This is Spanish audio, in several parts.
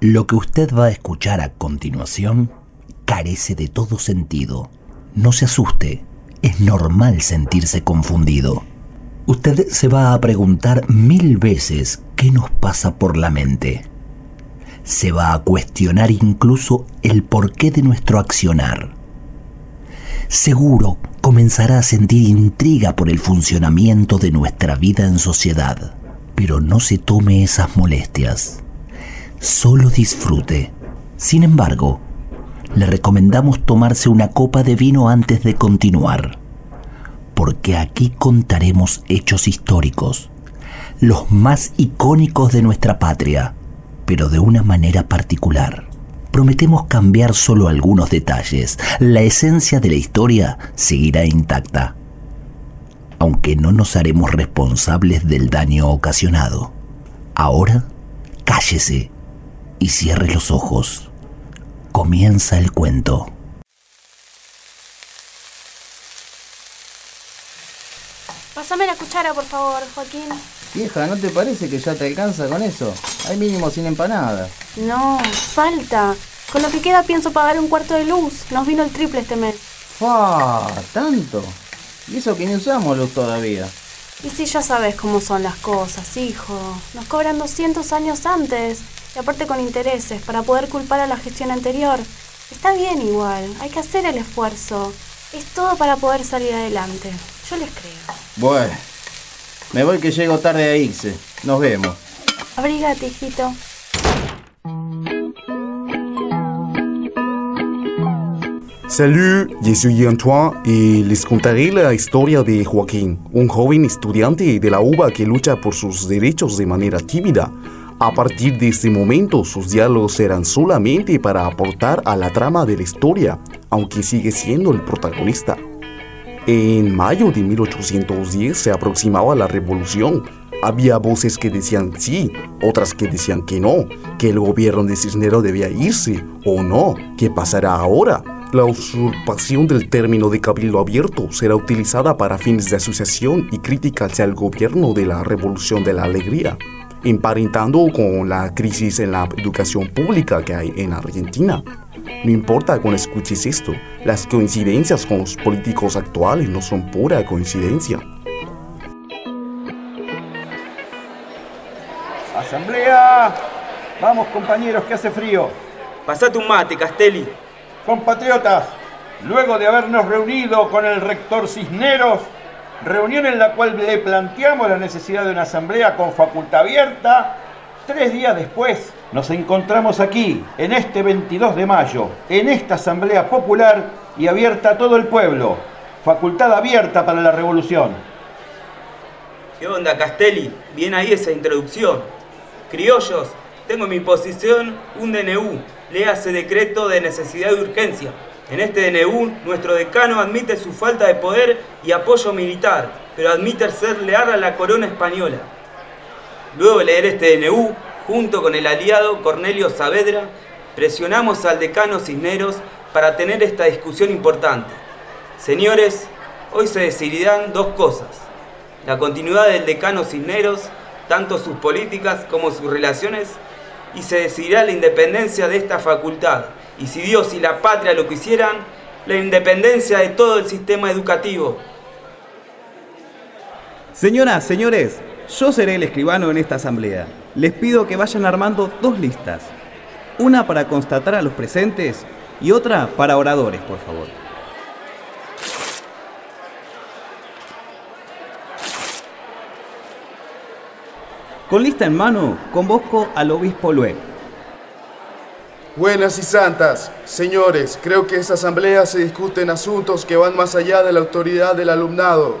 Lo que usted va a escuchar a continuación carece de todo sentido. No se asuste, es normal sentirse confundido. Usted se va a preguntar mil veces qué nos pasa por la mente. Se va a cuestionar incluso el porqué de nuestro accionar. Seguro comenzará a sentir intriga por el funcionamiento de nuestra vida en sociedad. Pero no se tome esas molestias. Solo disfrute. Sin embargo, le recomendamos tomarse una copa de vino antes de continuar, porque aquí contaremos hechos históricos, los más icónicos de nuestra patria, pero de una manera particular. Prometemos cambiar solo algunos detalles. La esencia de la historia seguirá intacta, aunque no nos haremos responsables del daño ocasionado. Ahora, cállese y cierre los ojos. Comienza el cuento. Pásame la cuchara, por favor, Joaquín. Vieja, ¿no te parece que ya te alcanza con eso? Hay mínimo sin empanada. No, falta. Con lo que queda pienso pagar un cuarto de luz. Nos vino el triple este mes. ¡Fa! ¿Tanto? Y eso que ni usamos luz todavía. Y si ya sabes cómo son las cosas, hijo. Nos cobran 200 años antes. Y aparte con intereses, para poder culpar a la gestión anterior. Está bien igual, hay que hacer el esfuerzo. Es todo para poder salir adelante. Yo les creo. Bueno, me voy que llego tarde a irse. Nos vemos. Abrigate, hijito. Salut, je suis Antoine y les contaré la historia de Joaquín, un joven estudiante de la UBA que lucha por sus derechos de manera tímida. A partir de este momento, sus diálogos serán solamente para aportar a la trama de la historia, aunque sigue siendo el protagonista. En mayo de 1810 se aproximaba la revolución. Había voces que decían sí, otras que decían que no, que el gobierno de Cisneros debía irse o no. ¿Qué pasará ahora? La usurpación del término de cabildo abierto será utilizada para fines de asociación y crítica hacia el gobierno de la Revolución de la Alegría, emparentando con la crisis en la educación pública que hay en Argentina. No importa cuando escuches esto, las coincidencias con los políticos actuales no son pura coincidencia. ¡Asamblea! Vamos compañeros, que hace frío. Pasate un mate, Castelli. Compatriotas, luego de habernos reunido con el rector Cisneros, reunión en la cual le planteamos la necesidad de una asamblea con facultad abierta, tres días después nos encontramos aquí, en este 22 de mayo, en esta asamblea popular y abierta a todo el pueblo. Facultad abierta para la revolución. ¿Qué onda, Castelli? Bien ahí esa introducción. Criollos, tengo en mi posición un DNU, léase decreto de necesidad de urgencia. En este DNU, nuestro decano admite su falta de poder y apoyo militar, pero admite ser leal a la corona española. Luego de leer este DNU, junto con el aliado Cornelio Saavedra, presionamos al decano Cisneros para tener esta discusión importante. Señores, hoy se decidirán dos cosas. La continuidad del decano Cisneros, tanto sus políticas como sus relaciones, y se decidirá la independencia de esta facultad. Y si Dios y la patria lo quisieran, la independencia de todo el sistema educativo. Señoras, señores, yo seré el escribano en esta asamblea. Les pido que vayan armando dos listas. Una para constatar a los presentes y otra para oradores, por favor. Con lista en mano, convoco al obispo Lue. Buenas y santas, señores, creo que esta asamblea se discuten asuntos que van más allá de la autoridad del alumnado.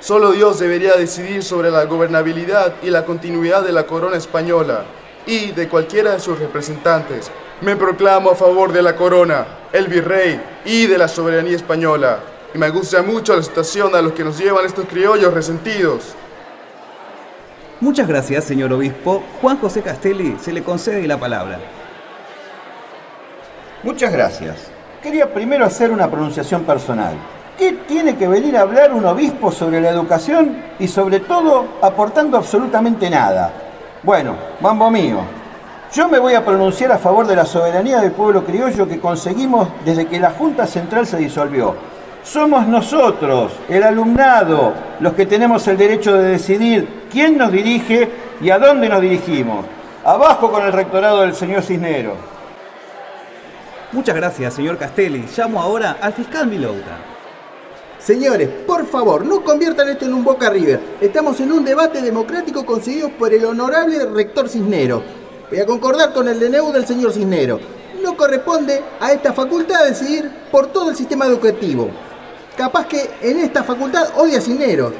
Solo Dios debería decidir sobre la gobernabilidad y la continuidad de la corona española y de cualquiera de sus representantes. Me proclamo a favor de la corona, el virrey y de la soberanía española. Y me gusta mucho la situación a los que nos llevan estos criollos resentidos. Muchas gracias, señor obispo. Juan José Castelli se le concede la palabra. Muchas gracias. Quería primero hacer una pronunciación personal. ¿Qué tiene que venir a hablar un obispo sobre la educación y sobre todo aportando absolutamente nada? Bueno, mambo mío. Yo me voy a pronunciar a favor de la soberanía del pueblo criollo que conseguimos desde que la Junta Central se disolvió. Somos nosotros, el alumnado, los que tenemos el derecho de decidir quién nos dirige y a dónde nos dirigimos. Abajo con el rectorado del señor Cisneros. Muchas gracias, señor Castelli. Llamo ahora al fiscal Milouta. Señores, por favor, no conviertan esto en un Boca River. Estamos en un debate democrático conseguido por el honorable rector Cisnero. Voy a concordar con el DNU del señor Cisnero. No corresponde a esta facultad decidir por todo el sistema educativo. Capaz que en esta facultad odia Cisneros,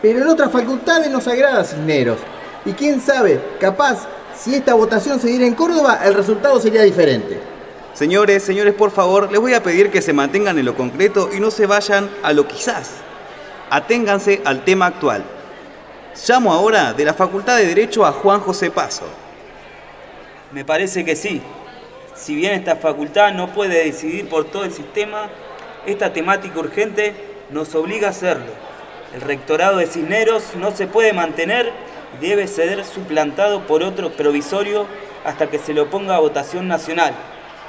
pero en otras facultades nos agrada Cisneros. Y quién sabe, capaz, si esta votación se diera en Córdoba, el resultado sería diferente. Señores, señores, por favor, les voy a pedir que se mantengan en lo concreto y no se vayan a lo quizás. Aténganse al tema actual. Llamo ahora de la Facultad de Derecho a Juan José Paso. Me parece que sí. Si bien esta facultad no puede decidir por todo el sistema, esta temática urgente nos obliga a hacerlo. El rectorado de Cisneros no se puede mantener y debe ser suplantado por otro provisorio hasta que se lo ponga a votación nacional.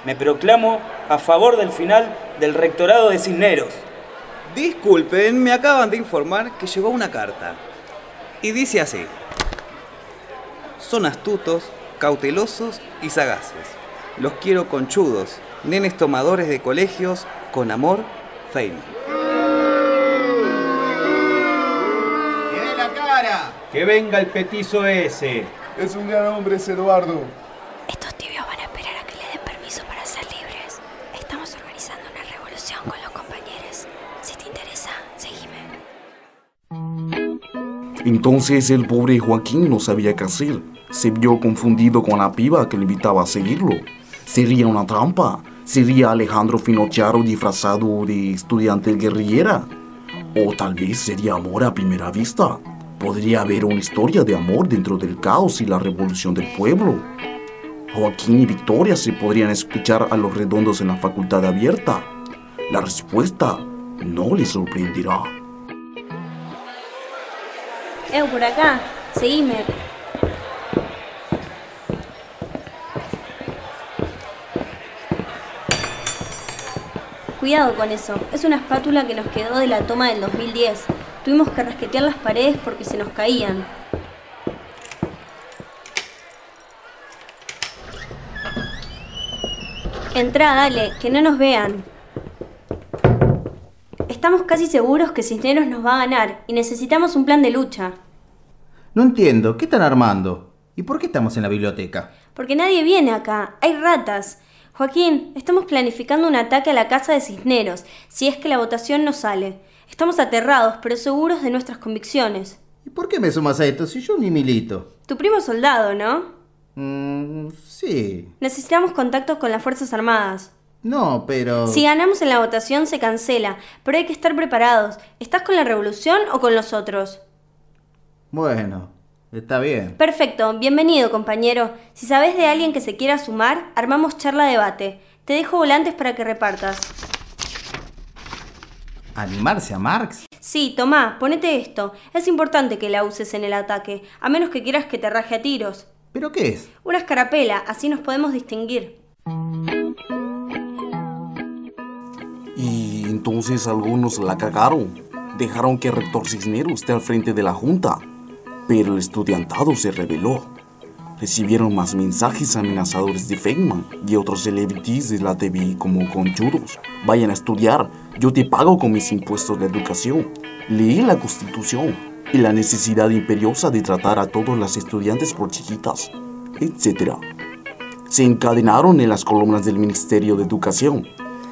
Me proclamo a favor del final del rectorado de Cisneros. Disculpen, me acaban de informar que llegó una carta. Y dice así. Son astutos, cautelosos y sagaces. Los quiero conchudos, nenes tomadores de colegios, con amor, Feynman. ¡Tiene la cara! Que venga el petizo ese. Es un gran hombre ese Eduardo. Entonces el pobre Joaquín no sabía qué hacer. Se vio confundido con la piba que le invitaba a seguirlo. ¿Sería una trampa? ¿Sería Alejandro Finocharo disfrazado de estudiante guerrillera? ¿O tal vez sería amor a primera vista? ¿Podría haber una historia de amor dentro del caos y la revolución del pueblo? Joaquín y Victoria se podrían escuchar a los redondos en la facultad abierta. La respuesta no les sorprenderá. Eu, por acá. Seguime. Cuidado con eso. Es una espátula que nos quedó de la toma del 2010. Tuvimos que rasquetear las paredes porque se nos caían. Entrá, dale, que no nos vean. Estamos casi seguros que Cisneros nos va a ganar y necesitamos un plan de lucha. No entiendo, ¿qué están armando? ¿Y por qué estamos en la biblioteca? Porque nadie viene acá, hay ratas. Joaquín, estamos planificando un ataque a la casa de Cisneros, si es que la votación no sale. Estamos aterrados, pero seguros de nuestras convicciones. ¿Y por qué me sumas a esto si yo ni milito? Tu primo es soldado, ¿no? Mm, sí. Necesitamos contactos con las Fuerzas Armadas. No, pero... Si ganamos en la votación se cancela, pero hay que estar preparados. ¿Estás con la revolución o con los otros? Bueno, está bien. Perfecto, bienvenido compañero. Si sabes de alguien que se quiera sumar, armamos charla debate. Te dejo volantes para que repartas. ¿Animarse a Marx? Sí, tomá, ponete esto. Es importante que la uses en el ataque, a menos que quieras que te raje a tiros. ¿Pero qué es? Una escarapela, así nos podemos distinguir. Entonces algunos la cagaron. Dejaron que el rector Cisneros esté al frente de la junta. Pero el estudiantado se rebeló. Recibieron más mensajes amenazadores de Feynman y otros celebrities de la TV como conchudos. Vayan a estudiar, yo te pago con mis impuestos de educación. Leí la constitución y la necesidad imperiosa de tratar a todos los estudiantes por chiquitas, etc. Se encadenaron en las columnas del Ministerio de Educación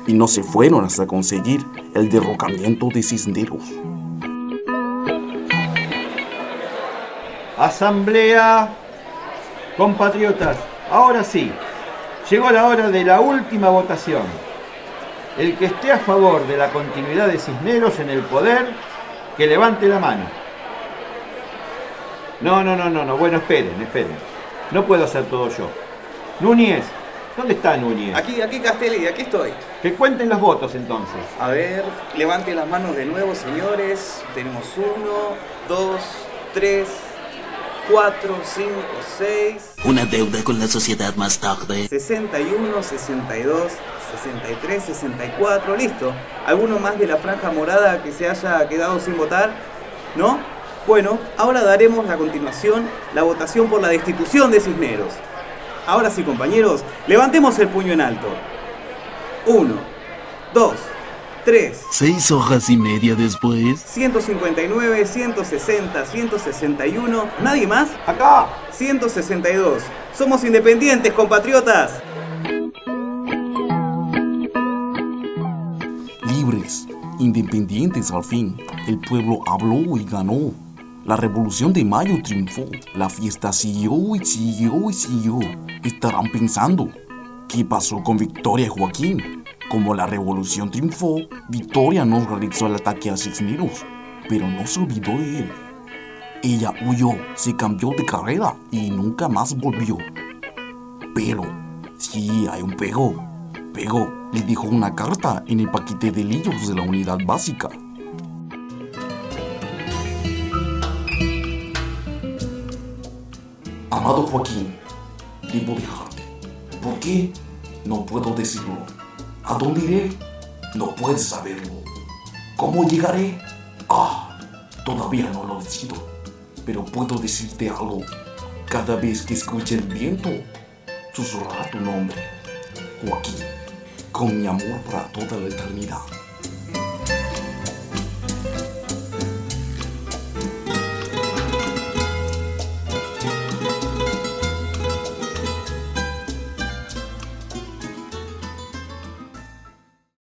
y no se fueron hasta conseguir el derrocamiento de Cisneros. Asamblea, compatriotas, ahora sí, llegó la hora de la última votación. El que esté a favor de la continuidad de Cisneros en el poder, que levante la mano. No, no, no, no, no. Bueno, esperen, esperen. No puedo hacer todo yo. Núñez, ¿dónde está Núñez? Aquí, aquí Castelli, aquí estoy. Que cuenten los votos entonces. A ver, levante las manos de nuevo, señores. Tenemos uno, dos, tres, 4, 5, 6, Una deuda con la sociedad más tarde. 61, 62, 63, 64, listo. ¿Alguno más de la franja morada que se haya quedado sin votar? ¿No? Bueno, ahora daremos a continuación la votación por la destitución de Cisneros. Ahora sí, compañeros, levantemos el puño en alto. 1, 2, 3, Seis hojas y media después. 159, 160, 161. ¿Nadie más? ¡Acá! 162. Somos independientes, compatriotas. Libres, independientes al fin. El pueblo habló y ganó. La revolución de mayo triunfó. La fiesta siguió y siguió y siguió. Estarán pensando, ¿qué pasó con Victoria y Joaquín? Como la revolución triunfó, Victoria no realizó el ataque a Cisneros, pero no se olvidó de él. Ella huyó, se cambió de carrera y nunca más volvió. Pero, sí hay un pero. Pero le dejó una carta en el paquete de libros de la unidad básica. Amado Joaquín, debo dejarte. ¿Por qué? No puedo decirlo. ¿A dónde iré? No puedes saberlo. ¿Cómo llegaré? Ah, todavía no lo decido. Pero puedo decirte algo. Cada vez que escuche el viento, susurrará tu nombre. Joaquín, con mi amor para toda la eternidad.